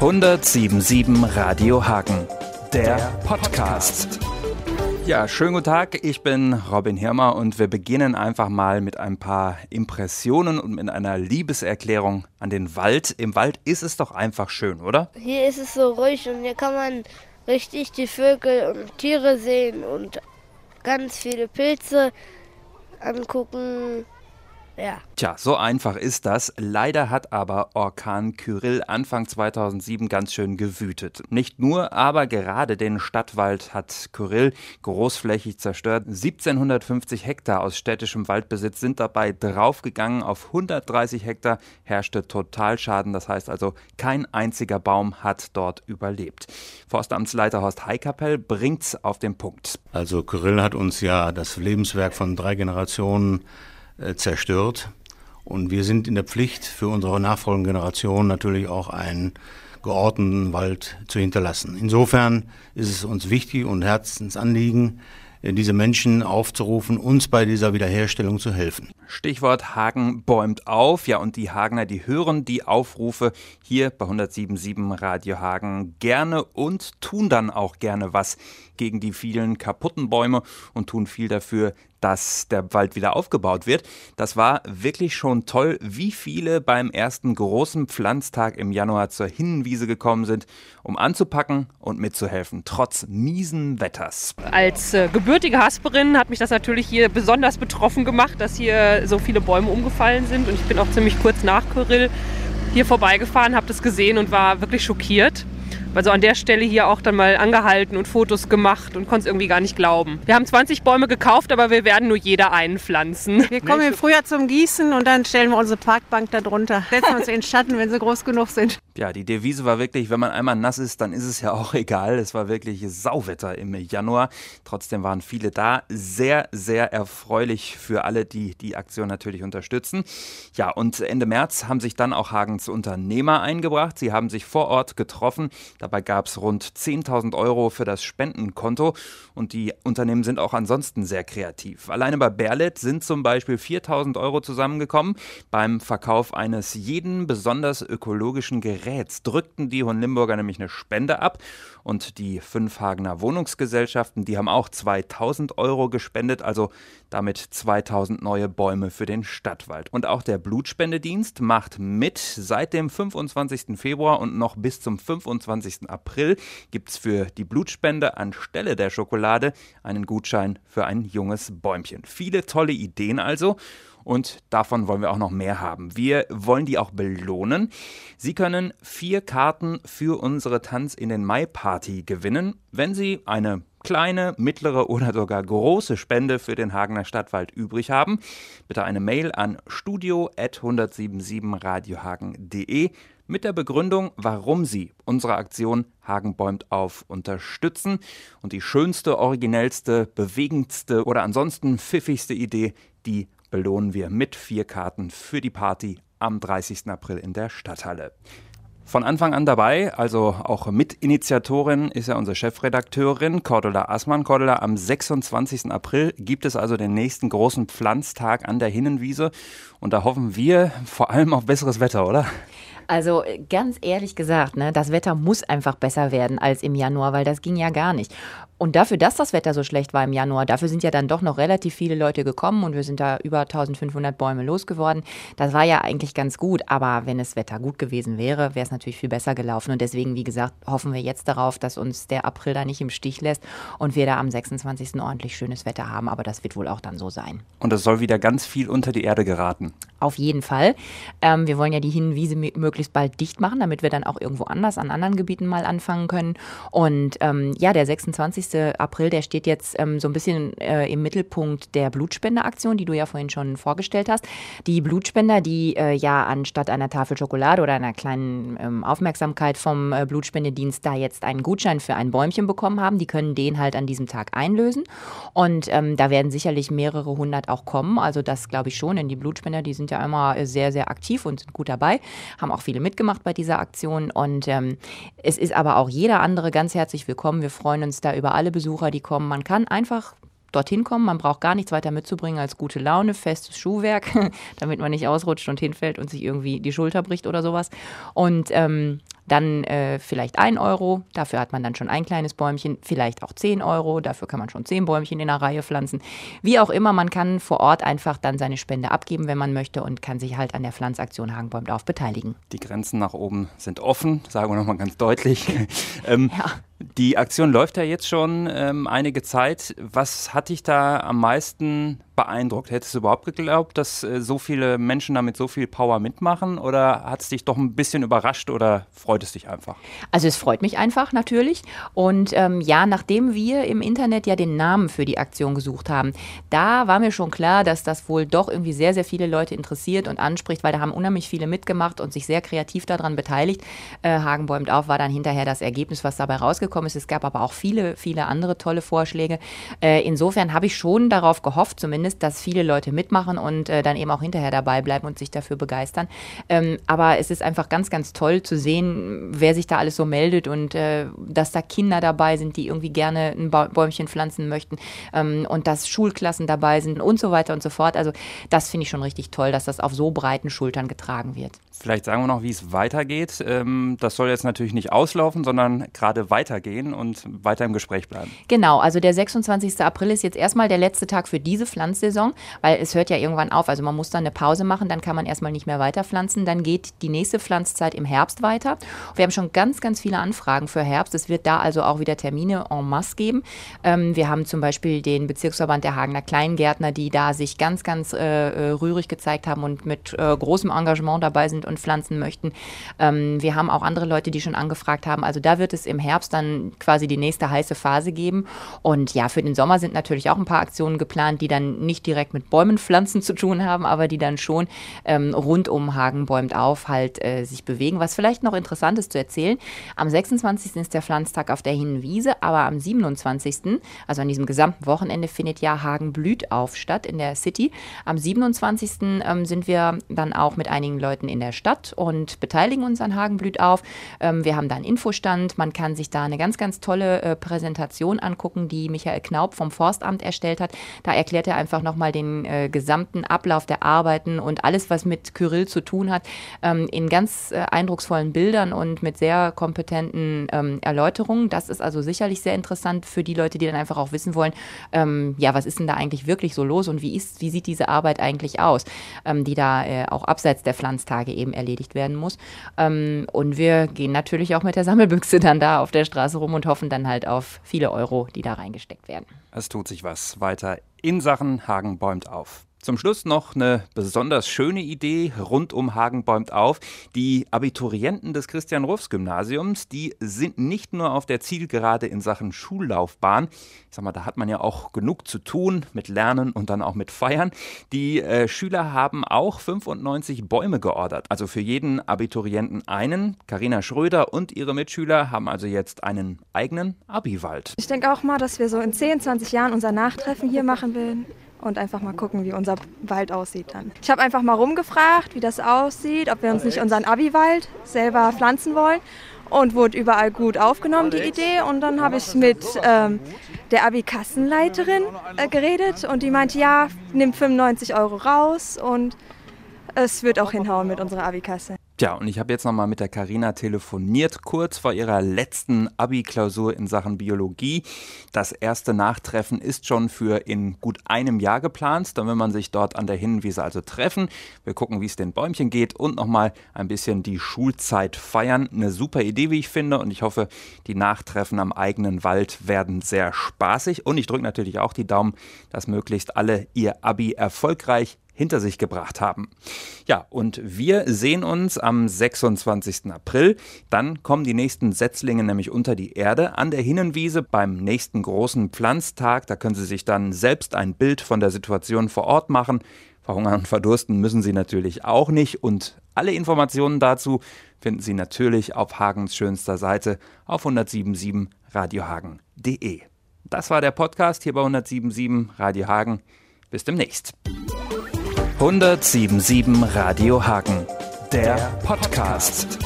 1077 Radio Hagen, der Podcast. Ja, schönen guten Tag. Ich bin Robin Hirmer und wir beginnen einfach mal mit ein paar Impressionen und mit einer Liebeserklärung an den Wald. Im Wald ist es doch einfach schön, oder? Hier ist es so ruhig und hier kann man richtig die Vögel und Tiere sehen und ganz viele Pilze angucken. Ja. Tja, so einfach ist das. Leider hat aber Orkan Kyrill Anfang 2007 ganz schön gewütet. Nicht nur, aber gerade den Stadtwald hat Kyrill großflächig zerstört. 1750 Hektar aus städtischem Waldbesitz sind dabei draufgegangen. Auf 130 Hektar herrschte Totalschaden. Das heißt also, kein einziger Baum hat dort überlebt. Forstamtsleiter Horst Heikapell bringt's auf den Punkt. Also Kyrill hat uns ja das Lebenswerk von drei Generationen zerstört. Und wir sind in der Pflicht, für unsere nachfolgende Generation natürlich auch einen geordneten Wald zu hinterlassen. Insofern ist es uns wichtig und Herzensanliegen, äh, diese Menschen aufzurufen, uns bei dieser Wiederherstellung zu helfen. Stichwort Hagen bäumt auf. Ja, und die Hagener, die hören die Aufrufe hier bei 107.7 Radio Hagen gerne und tun dann auch gerne was gegen die vielen kaputten Bäume und tun viel dafür, dass der Wald wieder aufgebaut wird. Das war wirklich schon toll, wie viele beim ersten großen Pflanztag im Januar zur Hinnenwiese gekommen sind, um anzupacken und mitzuhelfen, trotz miesen Wetters. Als äh, gebürtige Hasperin hat mich das natürlich hier besonders betroffen gemacht, dass hier so viele Bäume umgefallen sind. Und ich bin auch ziemlich kurz nach Kyrill hier vorbeigefahren, habe das gesehen und war wirklich schockiert. Also an der Stelle hier auch dann mal angehalten und Fotos gemacht und konnte es irgendwie gar nicht glauben. Wir haben 20 Bäume gekauft, aber wir werden nur jeder einen pflanzen. Wir kommen im Frühjahr zum Gießen und dann stellen wir unsere Parkbank da drunter. Setzen uns in den Schatten, wenn sie groß genug sind. Ja, die Devise war wirklich, wenn man einmal nass ist, dann ist es ja auch egal. Es war wirklich Sauwetter im Januar. Trotzdem waren viele da. Sehr, sehr erfreulich für alle, die die Aktion natürlich unterstützen. Ja, und Ende März haben sich dann auch Hagens Unternehmer eingebracht. Sie haben sich vor Ort getroffen. Dabei gab es rund 10.000 Euro für das Spendenkonto. Und die Unternehmen sind auch ansonsten sehr kreativ. Alleine bei Berlet sind zum Beispiel 4.000 Euro zusammengekommen beim Verkauf eines jeden besonders ökologischen Geräts drückten die Hohenlimburger nämlich eine Spende ab und die fünf Hagener Wohnungsgesellschaften, die haben auch 2000 Euro gespendet, also damit 2000 neue Bäume für den Stadtwald. Und auch der Blutspendedienst macht mit. Seit dem 25. Februar und noch bis zum 25. April gibt es für die Blutspende anstelle der Schokolade einen Gutschein für ein junges Bäumchen. Viele tolle Ideen also und davon wollen wir auch noch mehr haben. Wir wollen die auch belohnen. Sie können vier Karten für unsere Tanz in den Mai Party gewinnen, wenn Sie eine kleine, mittlere oder sogar große Spende für den Hagener Stadtwald übrig haben. Bitte eine Mail an studio@177radiohagen.de mit der Begründung, warum Sie unsere Aktion Hagen bäumt auf unterstützen und die schönste, originellste, bewegendste oder ansonsten pfiffigste Idee, die belohnen wir mit vier Karten für die Party am 30. April in der Stadthalle. Von Anfang an dabei, also auch Mitinitiatorin, ist ja unsere Chefredakteurin Cordula Assmann. Cordula, am 26. April gibt es also den nächsten großen Pflanztag an der Hinnenwiese und da hoffen wir vor allem auf besseres Wetter, oder? Also ganz ehrlich gesagt, ne, das Wetter muss einfach besser werden als im Januar, weil das ging ja gar nicht. Und dafür, dass das Wetter so schlecht war im Januar, dafür sind ja dann doch noch relativ viele Leute gekommen und wir sind da über 1500 Bäume losgeworden. Das war ja eigentlich ganz gut, aber wenn das Wetter gut gewesen wäre, wäre es natürlich viel besser gelaufen. Und deswegen, wie gesagt, hoffen wir jetzt darauf, dass uns der April da nicht im Stich lässt und wir da am 26. ordentlich schönes Wetter haben. Aber das wird wohl auch dann so sein. Und es soll wieder ganz viel unter die Erde geraten. Auf jeden Fall. Ähm, wir wollen ja die Hinwiese möglichst bald dicht machen, damit wir dann auch irgendwo anders an anderen Gebieten mal anfangen können. Und ähm, ja, der 26. April, der steht jetzt ähm, so ein bisschen äh, im Mittelpunkt der Blutspendeaktion, die du ja vorhin schon vorgestellt hast. Die Blutspender, die äh, ja anstatt einer Tafel Schokolade oder einer kleinen ähm, Aufmerksamkeit vom äh, Blutspendedienst da jetzt einen Gutschein für ein Bäumchen bekommen haben, die können den halt an diesem Tag einlösen. Und ähm, da werden sicherlich mehrere hundert auch kommen. Also das glaube ich schon, denn die Blutspender, die sind ja immer äh, sehr, sehr aktiv und sind gut dabei, haben auch viele mitgemacht bei dieser Aktion. Und ähm, es ist aber auch jeder andere ganz herzlich willkommen. Wir freuen uns da über alle Besucher, die kommen. Man kann einfach dorthin kommen. Man braucht gar nichts weiter mitzubringen als gute Laune, festes Schuhwerk, damit man nicht ausrutscht und hinfällt und sich irgendwie die Schulter bricht oder sowas. Und ähm, dann äh, vielleicht ein Euro, dafür hat man dann schon ein kleines Bäumchen, vielleicht auch zehn Euro, dafür kann man schon zehn Bäumchen in einer Reihe pflanzen. Wie auch immer, man kann vor Ort einfach dann seine Spende abgeben, wenn man möchte und kann sich halt an der Pflanzaktion Hagenbäumt auf beteiligen. Die Grenzen nach oben sind offen, sagen wir nochmal ganz deutlich. ähm, ja. Die Aktion läuft ja jetzt schon ähm, einige Zeit. Was hat dich da am meisten beeindruckt? Hättest du überhaupt geglaubt, dass äh, so viele Menschen damit so viel Power mitmachen oder hat es dich doch ein bisschen überrascht oder freut es dich einfach? Also es freut mich einfach natürlich und ähm, ja, nachdem wir im Internet ja den Namen für die Aktion gesucht haben, da war mir schon klar, dass das wohl doch irgendwie sehr, sehr viele Leute interessiert und anspricht, weil da haben unheimlich viele mitgemacht und sich sehr kreativ daran beteiligt. Äh, Hagen bäumt auf war dann hinterher das Ergebnis, was dabei rausgekommen ist. Es gab aber auch viele, viele andere tolle Vorschläge. Äh, insofern habe ich schon darauf gehofft, zumindest zumindest, dass viele Leute mitmachen und äh, dann eben auch hinterher dabei bleiben und sich dafür begeistern. Ähm, aber es ist einfach ganz, ganz toll zu sehen, wer sich da alles so meldet und äh, dass da Kinder dabei sind, die irgendwie gerne ein Bäumchen pflanzen möchten ähm, und dass Schulklassen dabei sind und so weiter und so fort. Also das finde ich schon richtig toll, dass das auf so breiten Schultern getragen wird. Vielleicht sagen wir noch, wie es weitergeht. Ähm, das soll jetzt natürlich nicht auslaufen, sondern gerade weitergehen und weiter im Gespräch bleiben. Genau, also der 26. April ist jetzt erstmal der letzte Tag für diese Pflanzen. Pflanzsaison, weil es hört ja irgendwann auf. Also man muss dann eine Pause machen, dann kann man erstmal nicht mehr weiterpflanzen. Dann geht die nächste Pflanzzeit im Herbst weiter. Wir haben schon ganz, ganz viele Anfragen für Herbst. Es wird da also auch wieder Termine en masse geben. Ähm, wir haben zum Beispiel den Bezirksverband der Hagener Kleingärtner, die da sich ganz, ganz äh, äh, rührig gezeigt haben und mit äh, großem Engagement dabei sind und pflanzen möchten. Ähm, wir haben auch andere Leute, die schon angefragt haben. Also da wird es im Herbst dann quasi die nächste heiße Phase geben. Und ja, für den Sommer sind natürlich auch ein paar Aktionen geplant, die dann nicht direkt mit Bäumen pflanzen zu tun haben, aber die dann schon ähm, rund um Hagen bäumt auf halt äh, sich bewegen. Was vielleicht noch interessant ist zu erzählen, am 26. ist der Pflanztag auf der Hinnenwiese, aber am 27., also an diesem gesamten Wochenende, findet ja Hagen blüht auf statt in der City. Am 27. Ähm, sind wir dann auch mit einigen Leuten in der Stadt und beteiligen uns an Hagen blüht auf. Ähm, wir haben da einen Infostand, man kann sich da eine ganz, ganz tolle äh, Präsentation angucken, die Michael Knaub vom Forstamt erstellt hat. Da erklärt er einfach, einfach nochmal den äh, gesamten Ablauf der Arbeiten und alles, was mit Kyrill zu tun hat, ähm, in ganz äh, eindrucksvollen Bildern und mit sehr kompetenten ähm, Erläuterungen. Das ist also sicherlich sehr interessant für die Leute, die dann einfach auch wissen wollen, ähm, ja, was ist denn da eigentlich wirklich so los und wie ist, wie sieht diese Arbeit eigentlich aus, ähm, die da äh, auch abseits der Pflanztage eben erledigt werden muss. Ähm, und wir gehen natürlich auch mit der Sammelbüchse dann da auf der Straße rum und hoffen dann halt auf viele Euro, die da reingesteckt werden. Es tut sich was weiter in Sachen Hagen bäumt auf. Zum Schluss noch eine besonders schöne Idee rund um Hagen bäumt auf. Die Abiturienten des Christian-Rufs-Gymnasiums, die sind nicht nur auf der Zielgerade in Sachen Schullaufbahn. Ich sag mal, da hat man ja auch genug zu tun mit Lernen und dann auch mit Feiern. Die äh, Schüler haben auch 95 Bäume geordert. Also für jeden Abiturienten einen. Karina Schröder und ihre Mitschüler haben also jetzt einen eigenen Abiwald. Ich denke auch mal, dass wir so in 10, 20 Jahren unser Nachtreffen hier machen werden und einfach mal gucken, wie unser Wald aussieht dann. Ich habe einfach mal rumgefragt, wie das aussieht, ob wir uns nicht unseren Abi-Wald selber pflanzen wollen und wurde überall gut aufgenommen, die Idee. Und dann habe ich mit ähm, der Abi-Kassenleiterin äh, geredet und die meinte, ja, nimm 95 Euro raus und es wird auch hinhauen mit unserer Abi-Kasse. Tja, und ich habe jetzt nochmal mit der Karina telefoniert, kurz vor ihrer letzten Abi-Klausur in Sachen Biologie. Das erste Nachtreffen ist schon für in gut einem Jahr geplant. Dann will man sich dort an der Hinnenwiese also treffen. Wir gucken, wie es den Bäumchen geht und nochmal ein bisschen die Schulzeit feiern. Eine super Idee, wie ich finde. Und ich hoffe, die Nachtreffen am eigenen Wald werden sehr spaßig. Und ich drücke natürlich auch die Daumen, dass möglichst alle ihr Abi erfolgreich hinter sich gebracht haben. Ja, und wir sehen uns am 26. April. Dann kommen die nächsten Setzlinge nämlich unter die Erde an der Hinnenwiese beim nächsten großen Pflanztag. Da können Sie sich dann selbst ein Bild von der Situation vor Ort machen. Verhungern und verdursten müssen Sie natürlich auch nicht. Und alle Informationen dazu finden Sie natürlich auf Hagens schönster Seite auf 1077 radiohagen.de. Das war der Podcast hier bei 1077 Radio Hagen. Bis demnächst. 1077 Radio Hagen, der Podcast.